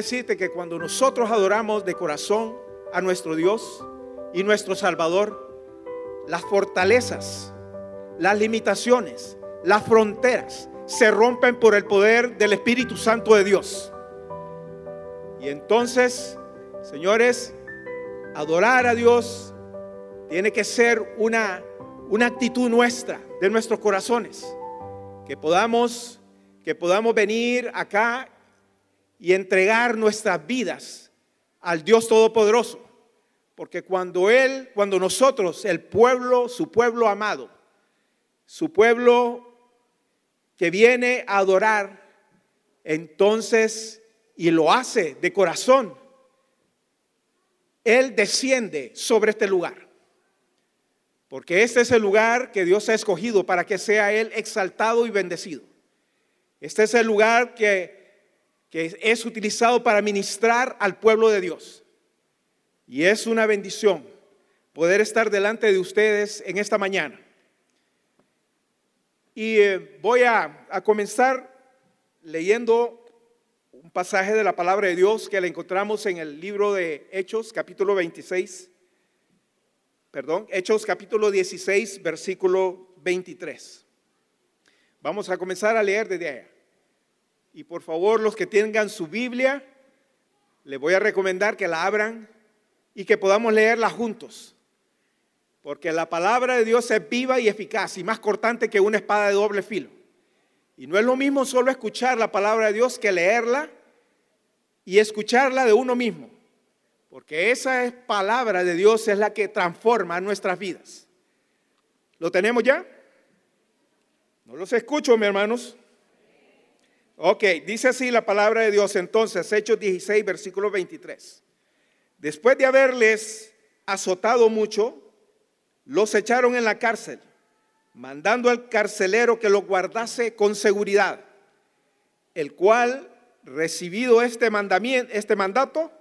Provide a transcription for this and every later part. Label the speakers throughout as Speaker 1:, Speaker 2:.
Speaker 1: decirte que cuando nosotros adoramos de corazón a nuestro Dios y nuestro Salvador, las fortalezas, las limitaciones, las fronteras se rompen por el poder del Espíritu Santo de Dios. Y entonces, señores, adorar a Dios tiene que ser una, una actitud nuestra, de nuestros corazones, que podamos, que podamos venir acá y entregar nuestras vidas al Dios Todopoderoso. Porque cuando Él, cuando nosotros, el pueblo, su pueblo amado, su pueblo que viene a adorar, entonces, y lo hace de corazón, Él desciende sobre este lugar. Porque este es el lugar que Dios ha escogido para que sea Él exaltado y bendecido. Este es el lugar que que es utilizado para ministrar al pueblo de Dios. Y es una bendición poder estar delante de ustedes en esta mañana. Y eh, voy a, a comenzar leyendo un pasaje de la palabra de Dios que la encontramos en el libro de Hechos, capítulo 26. Perdón, Hechos capítulo 16, versículo 23. Vamos a comenzar a leer desde allá. Y por favor, los que tengan su Biblia, les voy a recomendar que la abran y que podamos leerla juntos. Porque la palabra de Dios es viva y eficaz y más cortante que una espada de doble filo. Y no es lo mismo solo escuchar la palabra de Dios que leerla y escucharla de uno mismo. Porque esa palabra de Dios es la que transforma nuestras vidas. ¿Lo tenemos ya? No los escucho, mis hermanos. Ok, dice así la palabra de Dios entonces, Hechos 16, versículo 23. Después de haberles azotado mucho, los echaron en la cárcel, mandando al carcelero que los guardase con seguridad, el cual, recibido este mandamiento, este mandato,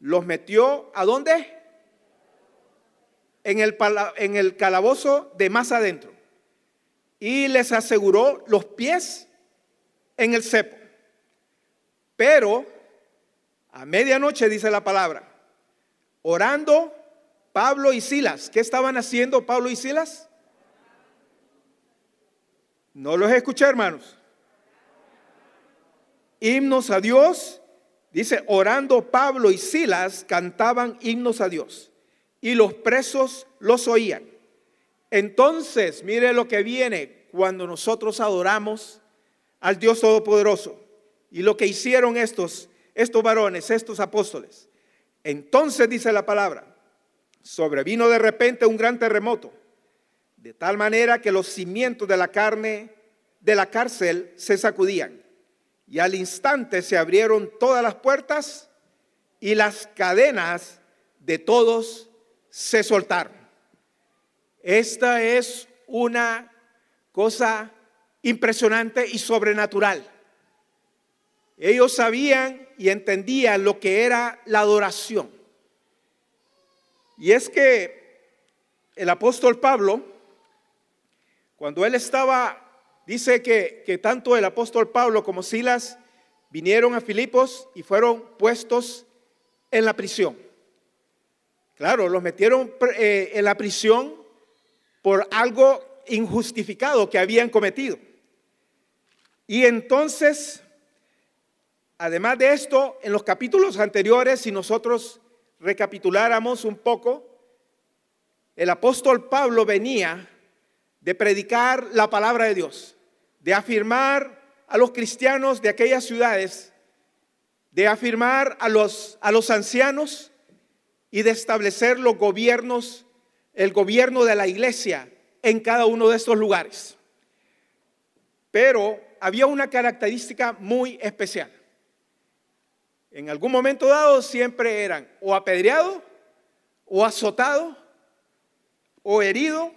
Speaker 1: los metió a dónde? En el, en el calabozo de más adentro. Y les aseguró los pies en el cepo. Pero a medianoche dice la palabra, orando Pablo y Silas. ¿Qué estaban haciendo Pablo y Silas? No los escuché, hermanos. Himnos a Dios. Dice, orando Pablo y Silas cantaban himnos a Dios. Y los presos los oían. Entonces, mire lo que viene cuando nosotros adoramos al Dios Todopoderoso. Y lo que hicieron estos, estos varones, estos apóstoles. Entonces dice la palabra, sobrevino de repente un gran terremoto, de tal manera que los cimientos de la carne de la cárcel se sacudían. Y al instante se abrieron todas las puertas y las cadenas de todos se soltaron. Esta es una cosa impresionante y sobrenatural. Ellos sabían y entendían lo que era la adoración. Y es que el apóstol Pablo, cuando él estaba, dice que, tanto el apóstol Pablo como Silas vinieron a Filipos y fueron puestos en la prisión. Claro, los metieron eh, en la prisión por algo injustificado que habían cometido. Y entonces, además de esto, en los capítulos anteriores, si nosotros recapituláramos un poco, el apóstol Pablo venía de predicar la palabra de Dios, de afirmar a los cristianos de aquellas ciudades, de afirmar a los, a los ancianos y de establecer los gobiernos, el gobierno de la iglesia en cada uno de estos lugares. Pero había una característica muy especial. En algún momento dado siempre eran o apedreado, o azotado, o herido,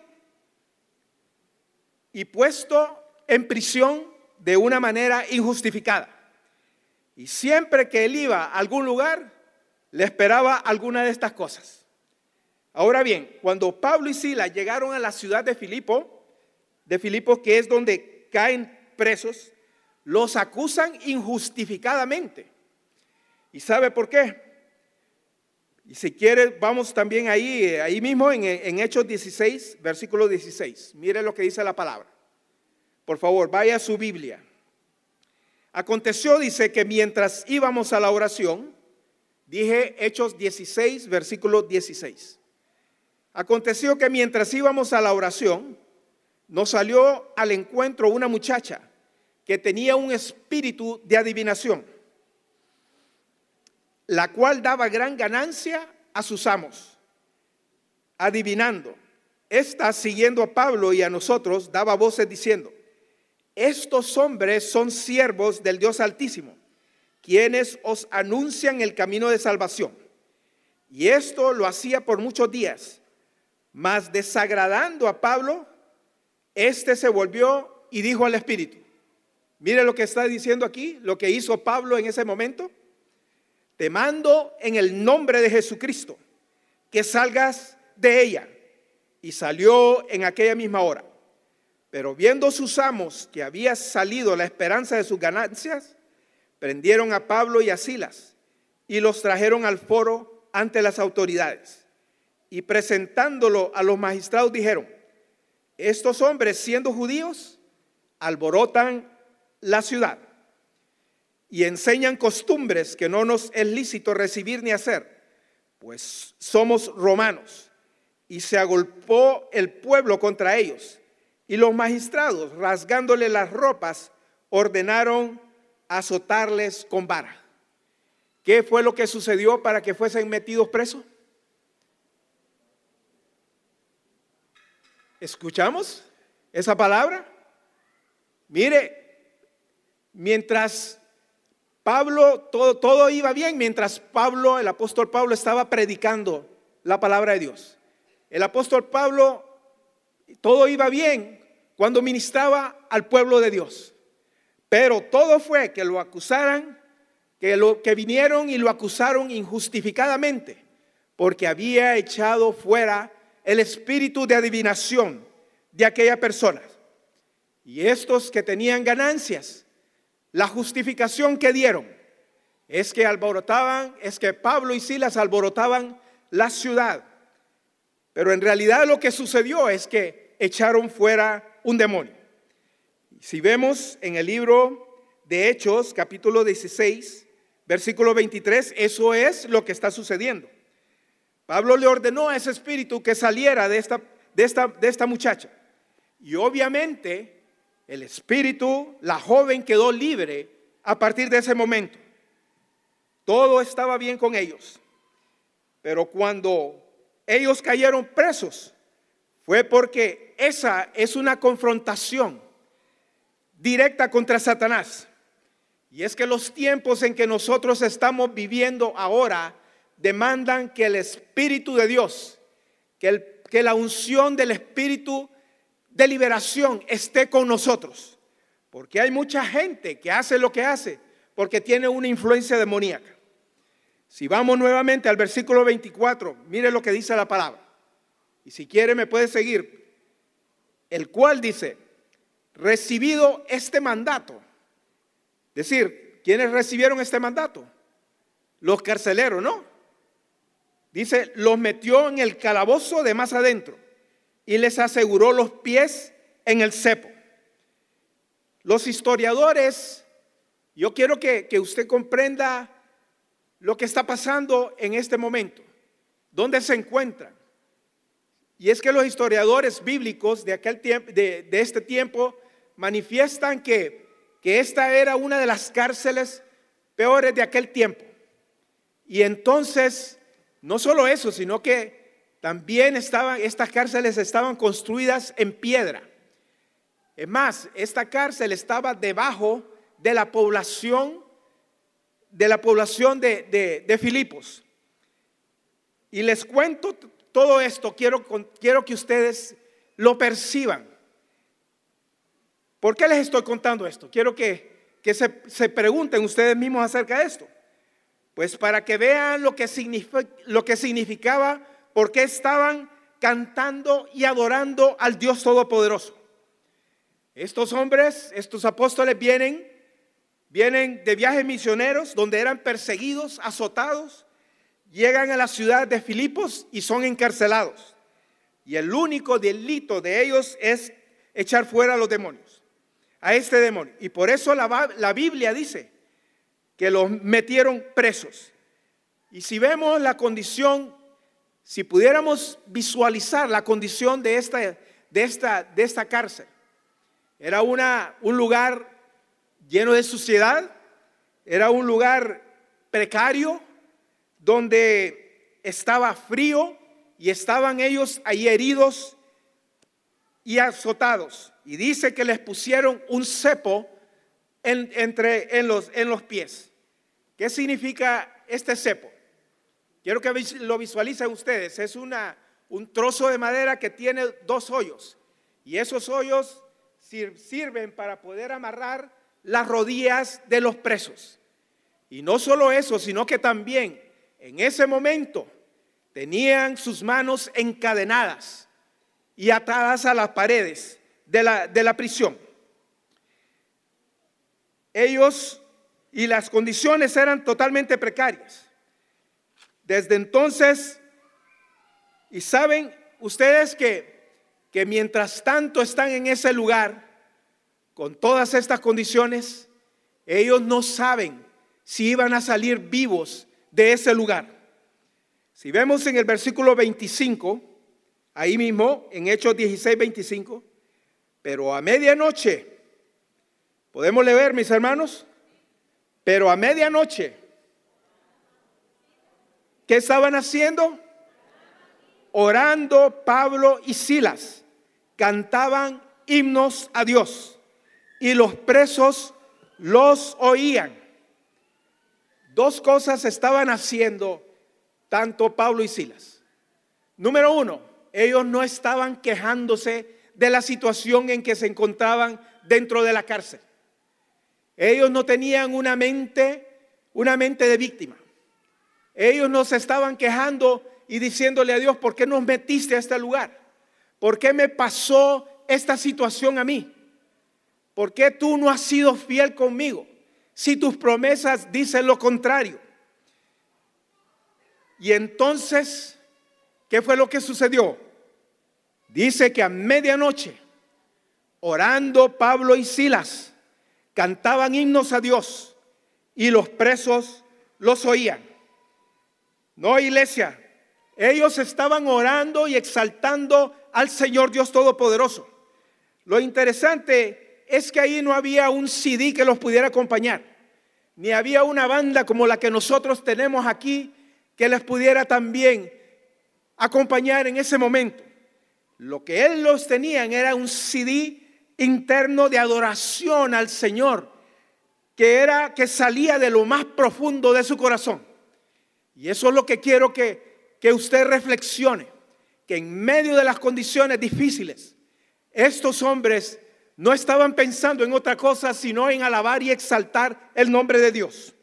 Speaker 1: y puesto en prisión de una manera injustificada. Y siempre que él iba a algún lugar, le esperaba alguna de estas cosas. Ahora bien, cuando Pablo y Sila llegaron a la ciudad de Filipo, de Filipo que es donde caen presos, los acusan injustificadamente. ¿Y sabe por qué? Y si quiere, vamos también ahí, eh, ahí mismo en, en Hechos 16, versículo 16. Mire lo que dice la palabra. Por favor, vaya a su Biblia. Aconteció, dice, que mientras íbamos a la oración, dije Hechos 16, versículo 16. Aconteció que mientras íbamos a la oración, nos salió al encuentro una muchacha que tenía un espíritu de adivinación, la cual daba gran ganancia a sus amos, adivinando. Esta, siguiendo a Pablo y a nosotros, daba voces diciendo, estos hombres son siervos del Dios Altísimo, quienes os anuncian el camino de salvación. Y esto lo hacía por muchos días, mas desagradando a Pablo, éste se volvió y dijo al Espíritu, mire lo que está diciendo aquí, lo que hizo Pablo en ese momento, te mando en el nombre de Jesucristo que salgas de ella. Y salió en aquella misma hora. Pero viendo sus amos que había salido la esperanza de sus ganancias, prendieron a Pablo y a Silas y los trajeron al foro ante las autoridades. Y presentándolo a los magistrados dijeron, estos hombres siendo judíos alborotan la ciudad y enseñan costumbres que no nos es lícito recibir ni hacer, pues somos romanos. Y se agolpó el pueblo contra ellos y los magistrados, rasgándole las ropas, ordenaron azotarles con vara. ¿Qué fue lo que sucedió para que fuesen metidos presos? ¿Escuchamos esa palabra? Mire, mientras Pablo, todo, todo iba bien, mientras Pablo, el apóstol Pablo estaba predicando la palabra de Dios. El apóstol Pablo, todo iba bien, cuando ministraba al pueblo de Dios. Pero todo fue que lo acusaran, que, lo, que vinieron y lo acusaron injustificadamente, porque había echado fuera el espíritu de adivinación de aquella persona. Y estos que tenían ganancias, la justificación que dieron es que alborotaban, es que Pablo y Silas alborotaban la ciudad. Pero en realidad lo que sucedió es que echaron fuera un demonio. Si vemos en el libro de Hechos, capítulo 16, versículo 23, eso es lo que está sucediendo. Pablo le ordenó a ese espíritu que saliera de esta, de esta, de esta muchacha. Y obviamente el espíritu, la joven quedó libre a partir de ese momento. Todo estaba bien con ellos. Pero cuando ellos cayeron presos, fue porque esa es una confrontación directa contra Satanás. Y es que los tiempos en que nosotros estamos viviendo ahora demandan que el Espíritu de Dios, que, que la unción del Espíritu de liberación esté con nosotros. Porque hay mucha gente que hace lo que hace porque tiene una influencia demoníaca. Si vamos nuevamente al versículo 24, mire lo que dice la palabra. Y si quiere me puede seguir. El cual dice, recibido este mandato. Es decir, ¿quiénes recibieron este mandato? Los carceleros, ¿no? Dice, los metió en el calabozo de más adentro y les aseguró los pies en el cepo. Los historiadores, yo quiero que, que usted comprenda lo que está pasando en este momento, dónde se encuentran. Y es que los historiadores bíblicos de, aquel tiempo, de, este tiempo manifiestan que, que esta era una de las cárceles peores de aquel tiempo. Y entonces, no solo eso, sino que también estaban, estas cárceles estaban construidas en piedra. Es más, esta cárcel estaba debajo de la población, de la población de, de, de Filipos. Y les cuento todo esto quiero, quiero que ustedes lo perciban. ¿Por qué les estoy contando esto? Quiero que, que se, se, pregunten ustedes mismos acerca de esto. Pues para que vean lo que, lo que significaba, por qué estaban cantando y adorando al Dios Todopoderoso. Estos hombres, estos apóstoles vienen Vienen de viajes misioneros donde eran perseguidos, azotados, llegan a la ciudad de Filipos y son encarcelados. Y el único delito de ellos es echar fuera a los demonios, a este demonio. Y por eso la Biblia dice que los metieron presos. Y si vemos la condición, si pudiéramos visualizar la condición de esta, de esta, de esta cárcel, era una, un lugar lleno de suciedad, era un lugar precario donde estaba frío y estaban ellos ahí heridos y azotados. Y dice que les pusieron un cepo entre, en, los, en los pies. ¿Qué significa este cepo? Quiero que lo visualicen ustedes. Es una, un trozo de madera que tiene dos hoyos. Y esos hoyos sirven para poder amarrar las rodillas de los presos. Y no solo eso, sino que también en ese momento tenían sus manos encadenadas y atadas a las paredes de la, de la prisión. Ellos y las condiciones eran totalmente precarias. Desde entonces, y saben ustedes que, que mientras tanto están en ese lugar, con todas estas condiciones, ellos no saben si iban a salir vivos de ese lugar. Si vemos en el versículo 25, ahí mismo, en Hechos 16, 25, pero a medianoche, podemos leer, mis hermanos, pero a medianoche, ¿qué estaban haciendo? Orando Pablo y Silas, cantaban himnos a Dios y los presos los oían. Dos cosas estaban haciendo tanto Pablo y Silas. Número uno, ellos no estaban quejándose de la situación en que se encontraban dentro de la cárcel. Ellos no tenían una mente, una mente de víctima. Ellos no se estaban quejando y diciéndole a Dios, ¿por qué nos metiste a este lugar? ¿Por qué me pasó esta situación a mí? ¿Por qué tú no has sido fiel conmigo? Si tus promesas dicen lo contrario. Y entonces, ¿qué fue lo que sucedió? Dice que a medianoche, orando Pablo y Silas, cantaban himnos a Dios y los presos los oían. No, iglesia, ellos estaban orando y exaltando al Señor Dios Todopoderoso. Lo interesante es que ahí no había un CD que los pudiera acompañar, ni había una banda como la que nosotros tenemos aquí que les pudiera también acompañar en ese momento. Lo que él los tenían era un CD interno de adoración al Señor, que era que salía de lo más profundo de su corazón. Y eso es lo que quiero que, que usted reflexione, que en medio de las condiciones difíciles, estos hombres no estaban pensando en otra cosa sino en alabar y exaltar el nombre de Dios.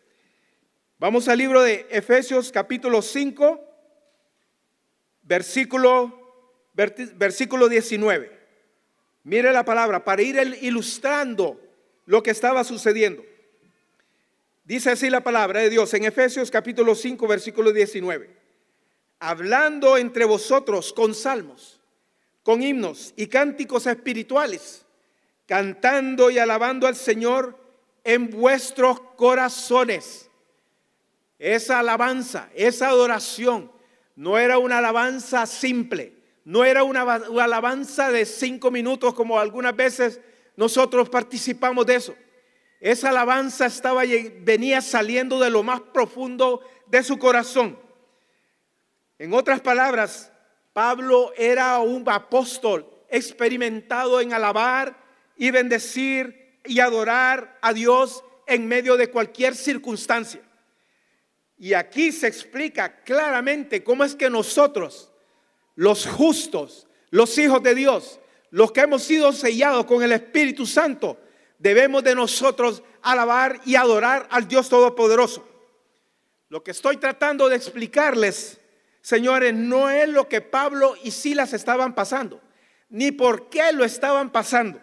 Speaker 1: Vamos al libro de Efesios capítulo 5, versículo, versículo 19. Mire la palabra para ir ilustrando lo que estaba sucediendo. Dice así la palabra de Dios en Efesios capítulo 5, versículo 19. Hablando entre vosotros con salmos, con himnos y cánticos espirituales cantando y alabando al Señor en vuestros corazones. Esa alabanza, esa adoración, no era una alabanza simple, no era una, alabanza de cinco minutos como algunas veces nosotros participamos de eso. Esa alabanza estaba, venía saliendo de lo más profundo de su corazón. En otras palabras, Pablo era un apóstol experimentado en alabar y bendecir y adorar a Dios en medio de cualquier circunstancia. Y aquí se explica claramente cómo es que nosotros, los justos, los hijos de Dios, los que hemos sido sellados con el Espíritu Santo, debemos de nosotros alabar y adorar al Dios Todopoderoso. Lo que estoy tratando de explicarles, señores, no es lo que Pablo y Silas estaban pasando, ni por qué lo estaban pasando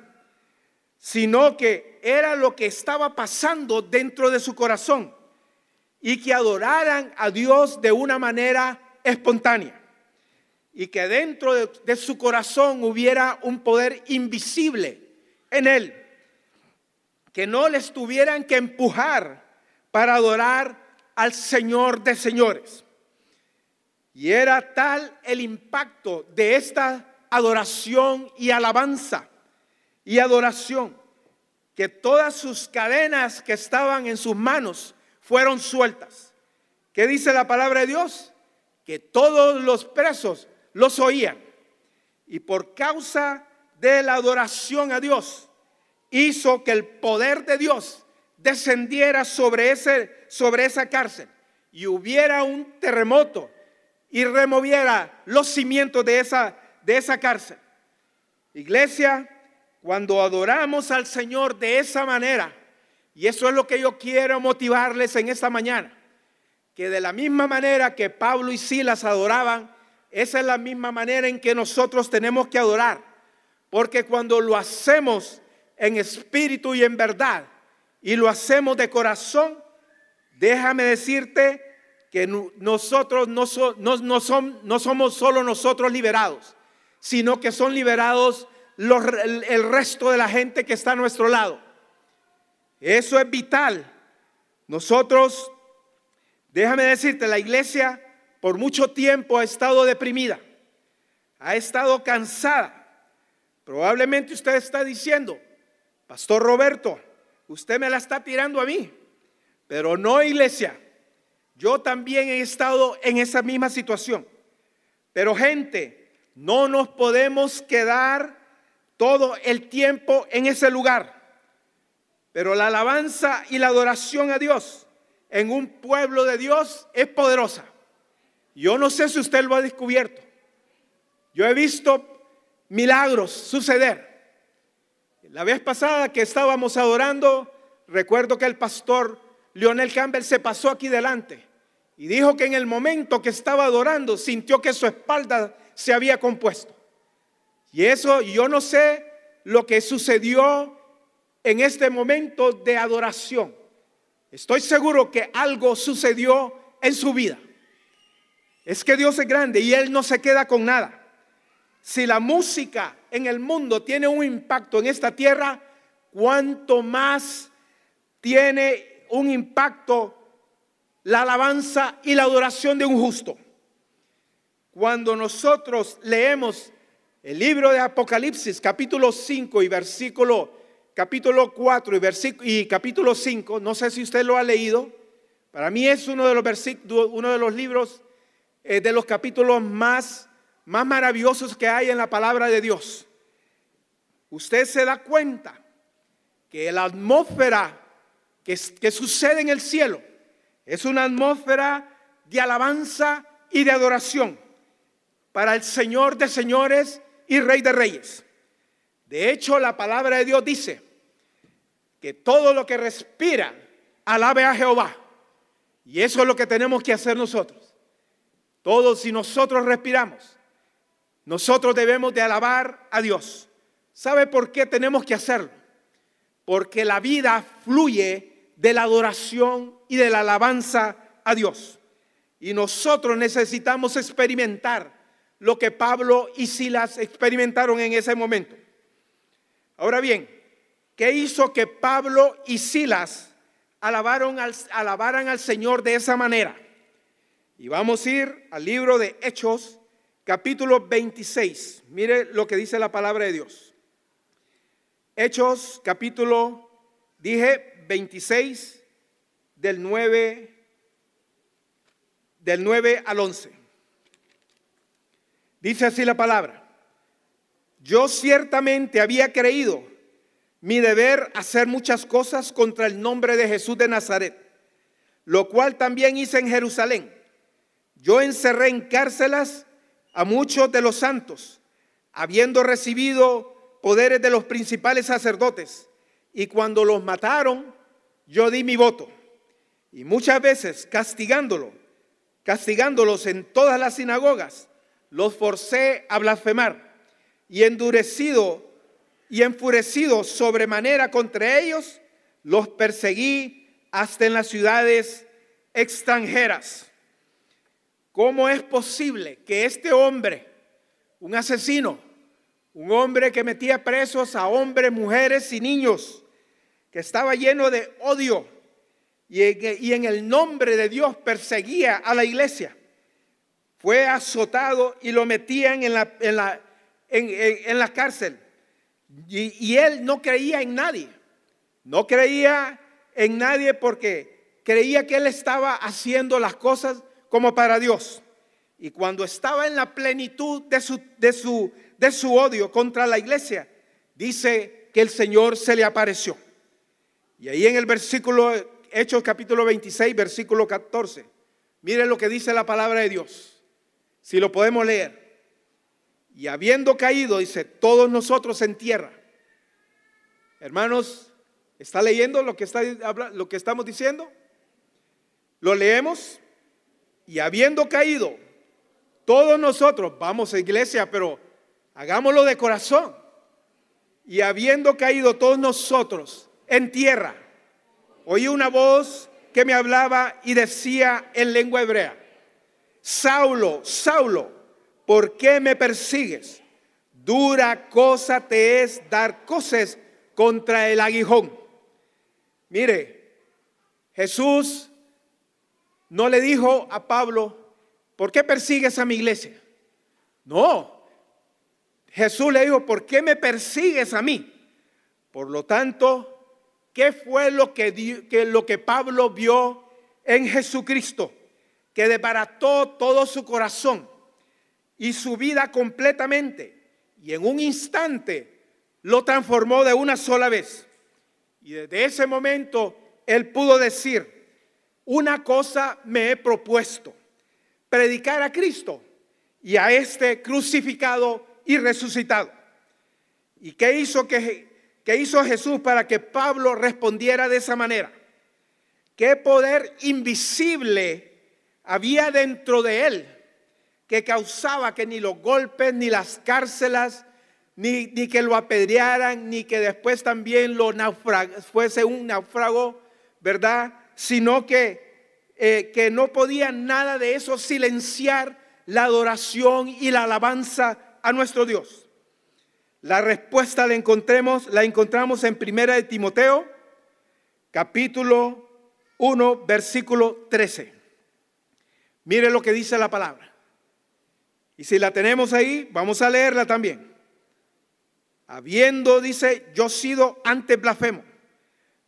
Speaker 1: sino que era lo que estaba pasando dentro de su corazón y que adoraran a Dios de una manera espontánea y que dentro de, su corazón hubiera un poder invisible en él, que no les tuvieran que empujar para adorar al Señor de señores. Y era tal el impacto de esta adoración y alabanza y adoración que todas sus cadenas que estaban en sus manos fueron sueltas. ¿Qué dice la palabra de Dios? Que todos los presos los oían. Y por causa de la adoración a Dios, hizo que el poder de Dios descendiera sobre, ese, sobre esa cárcel y hubiera un terremoto y removiera los cimientos de esa, de esa cárcel. Iglesia, cuando adoramos al Señor de esa manera, y eso es lo que yo quiero motivarles en esta mañana. Que de la misma manera que Pablo y Silas adoraban, esa es la misma manera en que nosotros tenemos que adorar. Porque cuando lo hacemos en espíritu y en verdad, y lo hacemos de corazón, déjame decirte que nosotros no, no, somos solo nosotros liberados, sino que son liberados el resto de la gente que está a nuestro lado. Eso es vital. Nosotros, déjame decirte, la iglesia por mucho tiempo ha estado deprimida, ha estado cansada. Probablemente usted está diciendo, Pastor Roberto, usted me la está tirando a mí, pero no iglesia. Yo también he estado en esa misma situación. Pero gente, no nos podemos quedar todo el tiempo en ese lugar. Pero la alabanza y la adoración a Dios en un pueblo de Dios es poderosa. Yo no sé si usted lo ha descubierto. Yo he visto milagros suceder. La vez pasada que estábamos adorando, recuerdo que el pastor Leonel Campbell se pasó aquí delante y dijo que en el momento que estaba adorando sintió que su espalda se había compuesto. Y eso yo no sé lo que sucedió en este momento de adoración. Estoy seguro que algo sucedió en su vida. Es que Dios es grande y Él no se queda con nada. Si la música en el mundo tiene un impacto en esta tierra, cuánto más tiene un impacto la alabanza y la adoración de un justo. Cuando nosotros leemos el libro de Apocalipsis, capítulo 5 y versículo capítulo 4 y, y capítulo 5, no sé si usted lo ha leído, para mí es uno de los, uno de los libros, eh, de los capítulos más, más maravillosos que hay en la palabra de Dios. Usted se da cuenta que la atmósfera que, sucede en el cielo es una atmósfera de alabanza y de adoración para el Señor de señores y Rey de reyes. De hecho, la palabra de Dios dice que todo lo que respira, alabe a Jehová. Y eso es lo que tenemos que hacer nosotros. Todos, si nosotros respiramos, nosotros debemos de alabar a Dios. ¿Sabe por qué tenemos que hacerlo? Porque la vida fluye de la adoración y de la alabanza a Dios. Y nosotros necesitamos experimentar lo que Pablo y Silas experimentaron en ese momento. Ahora bien, ¿qué hizo que Pablo y Silas alabaran al Señor de esa manera? Y vamos a ir al libro de Hechos, capítulo 26. Mire lo que dice la palabra de Dios. Hechos, capítulo, dije 26, del 9, del 9 al 11. Dice así la palabra yo ciertamente había creído mi deber hacer muchas cosas contra el nombre de Jesús de Nazaret, lo cual también hice en Jerusalén. Yo encerré en cárcelas a muchos de los santos, habiendo recibido poderes de los principales sacerdotes, y cuando los mataron, yo di mi voto. Y muchas veces castigándolo, castigándolos en todas las sinagogas, los forcé a blasfemar y endurecido y enfurecido sobremanera contra ellos, los perseguí hasta en las ciudades extranjeras. ¿Cómo es posible que este hombre, un asesino, un hombre que metía presos a hombres, mujeres y niños, que estaba lleno de odio y en, el nombre de Dios perseguía a la iglesia, fue azotado y lo metían en la, en la, en, la cárcel. Y, y él no creía en nadie, no creía en nadie porque creía que él estaba haciendo las cosas como para Dios. Y cuando estaba en la plenitud de su, de su, de su odio contra la iglesia, dice que el Señor se le apareció. Y ahí en el versículo, Hechos capítulo 26, versículo 14, miren lo que dice la palabra de Dios. Si lo podemos leer. Y habiendo caído, dice, todos nosotros en tierra. Hermanos, ¿está leyendo lo que, está, lo que estamos diciendo? Lo leemos y habiendo caído, todos nosotros, vamos a iglesia, pero hagámoslo de corazón. Y habiendo caído todos nosotros en tierra, oí una voz que me hablaba y decía en lengua hebrea, Saulo, Saulo, ¿por qué me persigues? Dura cosa te es dar cosas contra el aguijón. Mire, Jesús no le dijo a Pablo, ¿por qué persigues a mi iglesia? No. Jesús le dijo, ¿por qué me persigues a mí? Por lo tanto, ¿qué fue lo que, lo que Pablo vio en Jesucristo? Que desbarató todo su corazón y su vida completamente. Y en un instante lo transformó de una sola vez. Y desde ese momento él pudo decir, una cosa me he propuesto, predicar a Cristo y a este crucificado y resucitado. ¿Y qué hizo, que, hizo Jesús para que Pablo respondiera de esa manera? ¿Qué poder invisible había dentro de él que causaba que ni los golpes, ni las cárcelas, ni, que lo apedrearan, ni que después también lo fuese un náufrago, ¿verdad? Sino que, eh, que no podía nada de eso silenciar la adoración y la alabanza a nuestro Dios. La respuesta la encontremos, la encontramos en Primera de Timoteo, capítulo 1, versículo 13. Mire lo que dice la palabra. Y si la tenemos ahí, vamos a leerla también. Habiendo, dice, yo sido antes blasfemo,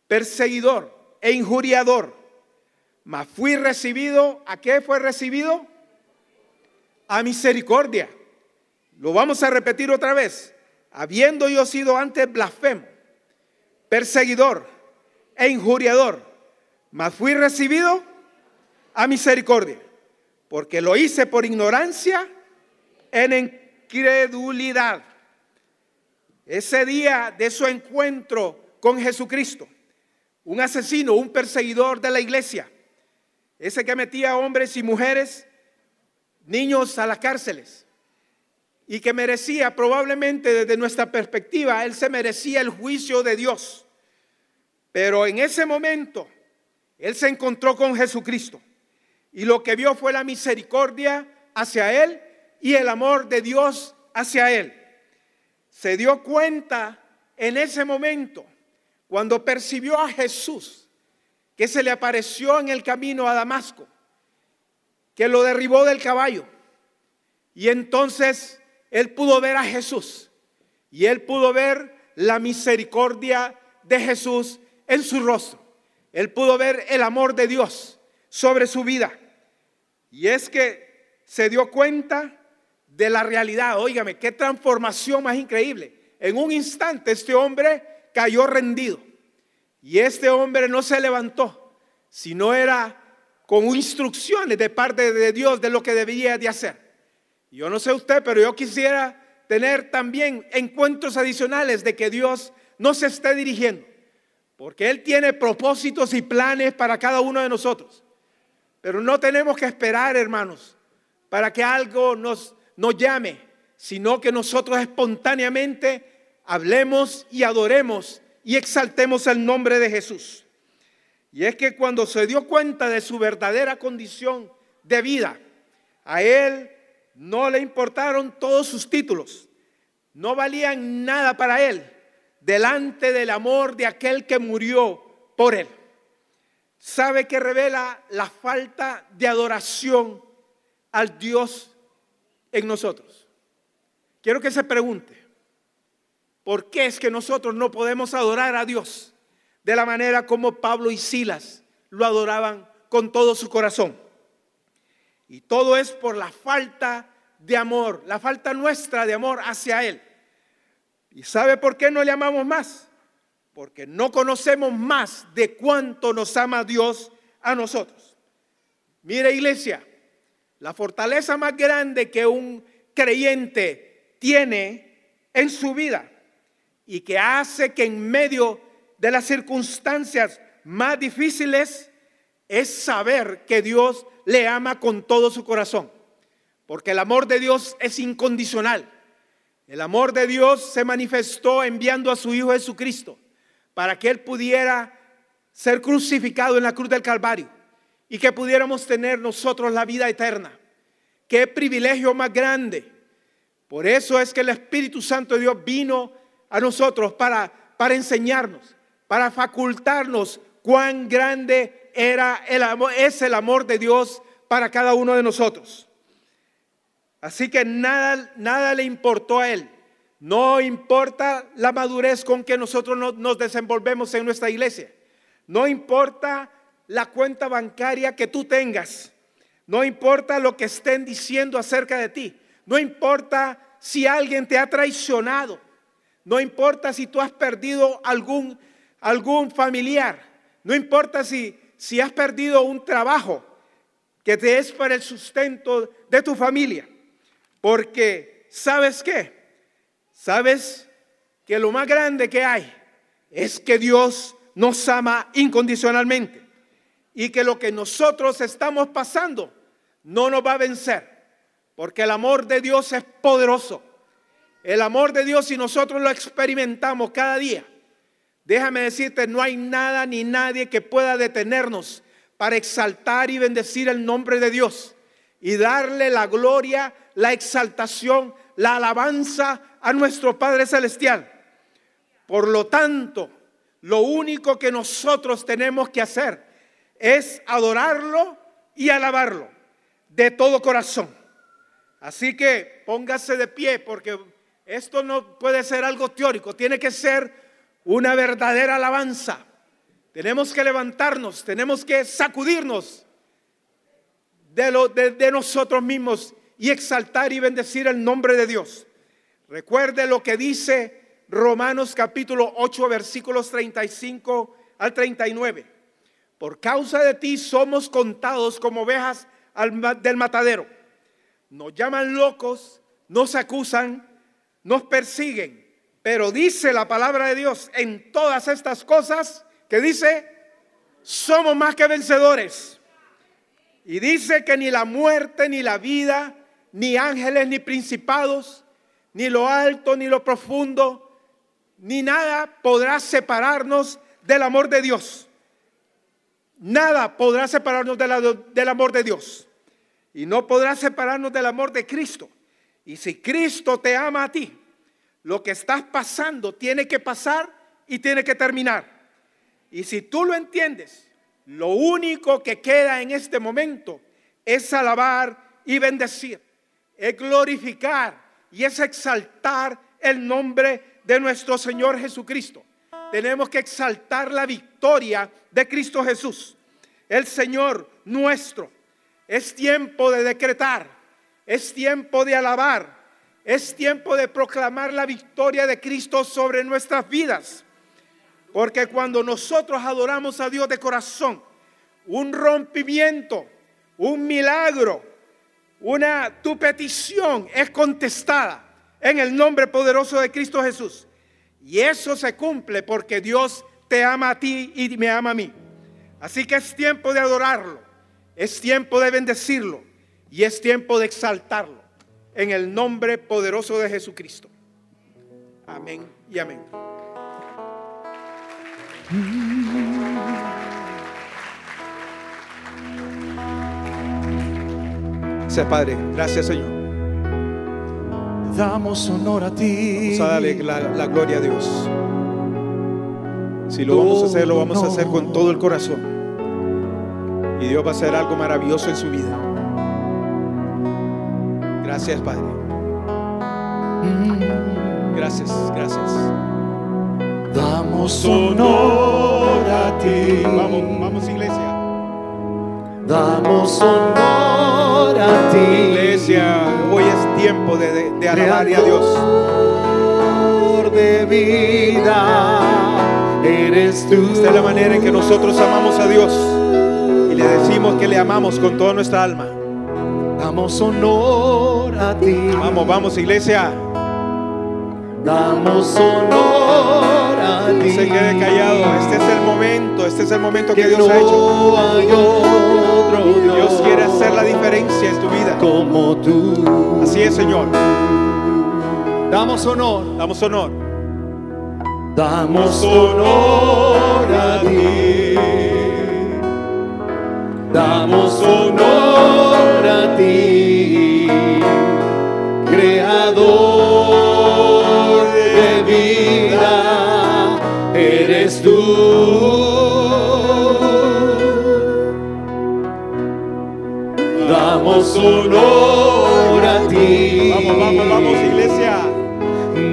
Speaker 1: perseguidor, e injuriador. Mas fui recibido, ¿a qué fue recibido? A misericordia. Lo vamos a repetir otra vez. Habiendo yo sido antes blasfemo, perseguidor e injuriador, mas fui recibido a misericordia, porque lo hice por ignorancia en incredulidad. Ese día de su encuentro con Jesucristo, un asesino, un perseguidor de la iglesia, ese que metía hombres y mujeres, niños a las cárceles, y que merecía probablemente desde nuestra perspectiva, él se merecía el juicio de Dios. Pero en ese momento, él se encontró con Jesucristo y lo que vio fue la misericordia hacia él y el amor de Dios hacia él. Se dio cuenta en ese momento cuando percibió a Jesús, que se le apareció en el camino a Damasco, que lo derribó del caballo. Y entonces él pudo ver a Jesús y él pudo ver la misericordia de Jesús en su rostro. Él pudo ver el amor de Dios sobre su vida. Y es que se dio cuenta de la realidad. Óigame, qué transformación más increíble. En un instante este hombre cayó rendido. Y este hombre no se levantó, sino era con instrucciones de parte de Dios de lo que debía de hacer. Yo no sé usted, pero yo quisiera tener también encuentros adicionales de que Dios no se esté dirigiendo, porque Él tiene propósitos y planes para cada uno de nosotros. Pero no tenemos que esperar, hermanos, para que algo nos, nos llame, sino que nosotros espontáneamente hablemos y adoremos y exaltemos el nombre de Jesús. Y es que cuando se dio cuenta de su verdadera condición de vida, a él no le importaron todos sus títulos, no valían nada para él delante del amor de aquel que murió por él. ¿Sabe que revela la falta de adoración al Dios en nosotros? Quiero que se pregunte, ¿por qué es que nosotros no podemos adorar a Dios de la manera como Pablo y Silas lo adoraban con todo su corazón? Y todo es por la falta de amor, la falta nuestra de amor hacia Él. ¿Y sabe por qué no le amamos más? Porque no conocemos más de cuánto nos ama Dios a nosotros. Mire iglesia, la fortaleza más grande que un creyente tiene en su vida y que hace que en medio de las circunstancias más difíciles es saber que Dios le ama con todo su corazón. Porque el amor de Dios es incondicional. El amor de Dios se manifestó enviando a su Hijo Jesucristo para que Él pudiera ser crucificado en la cruz del Calvario y que pudiéramos tener nosotros la vida eterna. Qué privilegio más grande. Por eso es que el Espíritu Santo de Dios vino a nosotros para, para enseñarnos, para facultarnos cuán grande era el amor, es el amor de Dios para cada uno de nosotros. Así que nada, nada le importó a él. No importa la madurez con que nosotros nos desenvolvemos en nuestra iglesia. No importa la cuenta bancaria que tú tengas. No importa lo que estén diciendo acerca de ti. No importa si alguien te ha traicionado. No importa si tú has perdido algún, algún familiar. No importa si, si has perdido un trabajo que te es para el sustento de tu familia. Porque, ¿sabes qué? ¿Sabes que lo más grande que hay es que Dios nos ama incondicionalmente y que lo que nosotros estamos pasando no nos va a vencer? Porque el amor de Dios es poderoso. El amor de Dios, si nosotros lo experimentamos cada día, déjame decirte, no hay nada ni nadie que pueda detenernos para exaltar y bendecir el nombre de Dios y darle la gloria la exaltación, la alabanza a nuestro Padre Celestial. Por lo tanto, lo único que nosotros tenemos que hacer es adorarlo y alabarlo de todo corazón. Así que póngase de pie porque esto no puede ser algo teórico, tiene que ser una verdadera alabanza. Tenemos que levantarnos, tenemos que sacudirnos de, lo, de nosotros mismos y exaltar y bendecir el nombre de Dios. Recuerde lo que dice Romanos capítulo 8 versículos 35 al 39. Por causa de ti somos contados como ovejas del matadero. Nos llaman locos, nos acusan, nos persiguen. Pero dice la palabra de Dios en todas estas cosas que dice, somos más que vencedores. Y dice que ni la muerte, ni la vida, ni ángeles, ni principados, ni lo alto, ni lo profundo, ni nada podrá separarnos del amor de Dios. Nada podrá separarnos del amor de Dios. Y no podrá separarnos del amor de Cristo. Y si Cristo te ama a ti, lo que estás pasando tiene que pasar y tiene que terminar. Y si tú lo entiendes, lo único que queda en este momento es alabar y bendecir es glorificar y es exaltar el nombre de nuestro Señor Jesucristo. Tenemos que exaltar la victoria de Cristo Jesús, el Señor nuestro. Es tiempo de decretar, es tiempo de alabar, es tiempo de proclamar la victoria de Cristo sobre nuestras vidas. Porque cuando nosotros adoramos a Dios de corazón, un rompimiento, un milagro, una, tu petición es contestada en el nombre poderoso de Cristo Jesús. Y eso se cumple porque Dios te ama a ti y me ama a mí. Así que es tiempo de adorarlo, es tiempo de bendecirlo y es tiempo de exaltarlo en el nombre poderoso de Jesucristo. Amén y amén. Gracias, Padre. Gracias, Señor.
Speaker 2: Damos honor a ti.
Speaker 1: Vamos a darle la, la gloria a Dios. Si lo vamos a hacer, lo vamos a hacer con todo el corazón. Y Dios va a hacer algo maravilloso en su vida. Gracias, Padre. Gracias, gracias.
Speaker 2: Damos honor a ti.
Speaker 1: Vamos, vamos, iglesia.
Speaker 2: Damos honor a ti.
Speaker 1: Iglesia, hoy es tiempo de, de, de alabar a Dios.
Speaker 2: De vida, eres tú.
Speaker 1: Esta es la manera en que nosotros amamos a Dios y le decimos que le amamos con toda nuestra alma.
Speaker 2: Damos honor a ti.
Speaker 1: Vamos, vamos, iglesia.
Speaker 2: Damos honor a
Speaker 1: No
Speaker 2: ti.
Speaker 1: se quede callado. Este es el momento. Este es el momento que
Speaker 2: Que
Speaker 1: Dios ha hecho.
Speaker 2: no hay otro Dios.
Speaker 1: Dios quiere hacer la diferencia en tu vida.
Speaker 2: como tú.
Speaker 1: Así es, Señor.
Speaker 2: Damos honor.
Speaker 1: Damos honor.
Speaker 2: Damos honor a ti. Damos honor a ti, creador de vida, eres tú. Damos honor a ti.
Speaker 1: Vamos, vamos, vamos, iglesia.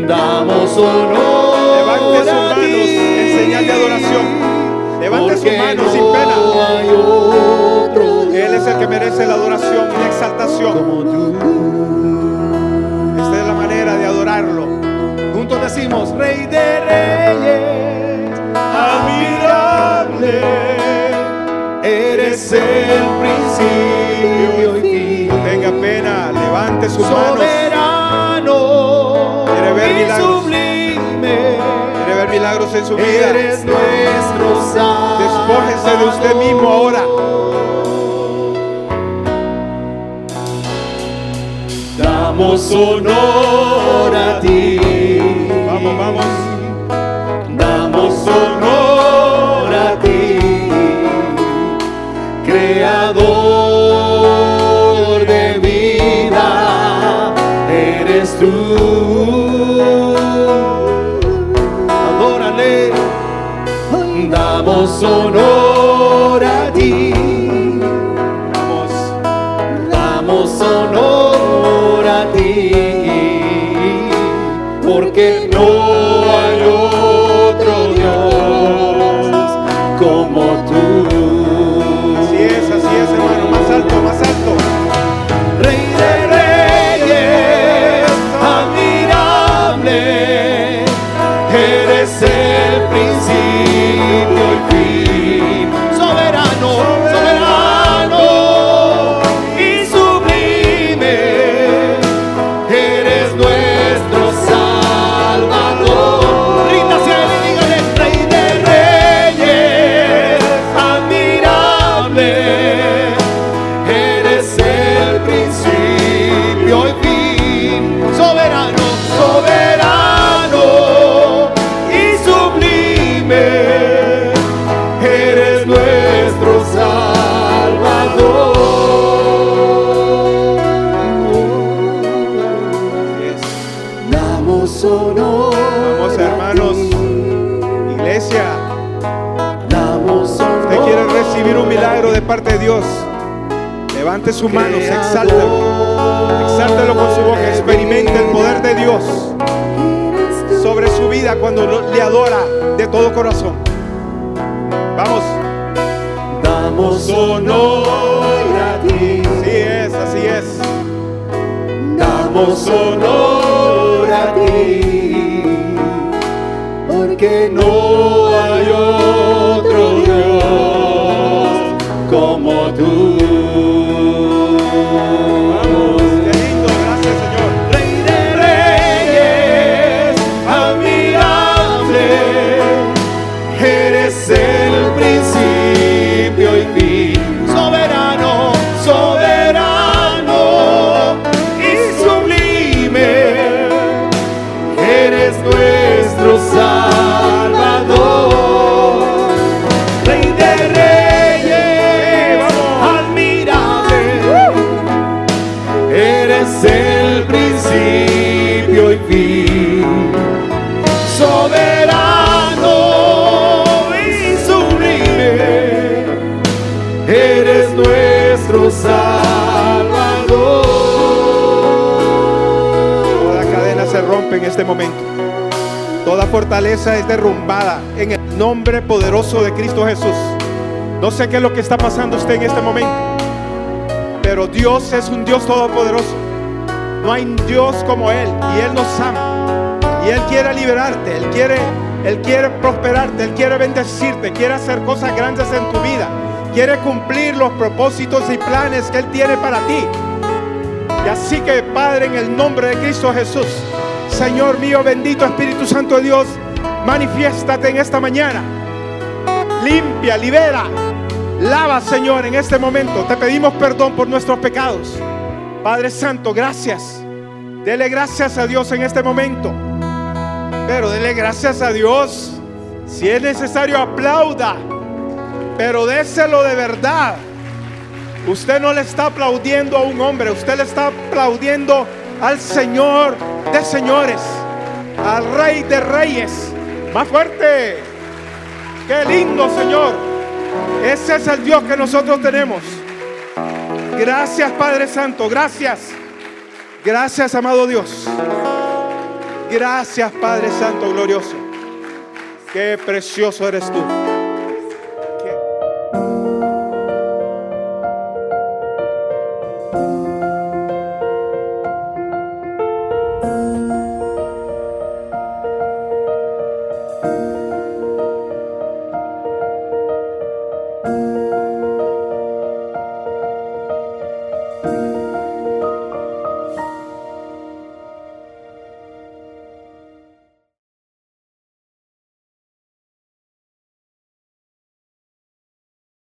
Speaker 2: Damos honor
Speaker 1: Levante sus manos en señal de adoración. Levante sus manos
Speaker 2: no
Speaker 1: sin pena. Él es el que merece la adoración y la exaltación. Esta es la manera de adorarlo.
Speaker 2: Juntos decimos, Rey de Reyes, admirable, eres el principio y fin.
Speaker 1: No tenga pena. Levante sus manos.
Speaker 2: Soberano
Speaker 1: Quiere ver
Speaker 2: y
Speaker 1: milagros.
Speaker 2: sublime,
Speaker 1: Quiere ver milagros en su vida.
Speaker 2: eres nuestro Salvador.
Speaker 1: Despójese de usted mismo ahora.
Speaker 2: Damos honor a ti.
Speaker 1: Vamos, vamos.
Speaker 2: Damos honor a ti, creador de vida, eres tú. Adórale, damos honor el principio y
Speaker 1: Levante sus manos, exáltelo. Exáltelo con su boca. Experimente el poder de Dios sobre su vida cuando le adora de todo corazón. Vamos.
Speaker 2: Damos honor a ti.
Speaker 1: Así es, así es.
Speaker 2: Damos honor a ti, porque no hay otro Dios como tú.
Speaker 1: eres nuestro Salvador.
Speaker 2: Rey de reyes, admirable, eres el principio y fin. Soberano y sublime, eres nuestro Salvador.
Speaker 1: La cadena se rompe en este momento. Fortaleza es derrumbada en el nombre poderoso de Cristo Jesús. No sé qué es lo que está pasando usted en este momento, pero Dios es un Dios todopoderoso. No hay Dios como Él y Él nos ama. Y Él quiere liberarte, Él quiere, Él quiere prosperarte, Él quiere bendecirte, quiere hacer cosas grandes en tu vida, quiere cumplir los propósitos y planes que Él tiene para ti. Y así que Padre, en el nombre de Cristo Jesús, Señor mío, bendito Espíritu Santo de Dios, manifiéstate en esta mañana. Limpia, libera, lava, Señor, en este momento. Te pedimos perdón por nuestros pecados. Padre Santo, gracias. Dele gracias a Dios en este momento. Pero dele gracias a Dios. Si es necesario, aplauda. Pero déselo de verdad. Usted no le está aplaudiendo a un hombre, usted le está aplaudiendo al Señor de señores, al Rey de reyes. Más fuerte. Qué lindo, Señor. Ese es el Dios que nosotros tenemos. Gracias Padre Santo, gracias. Gracias amado Dios. Gracias Padre Santo glorioso. Qué precioso eres tú.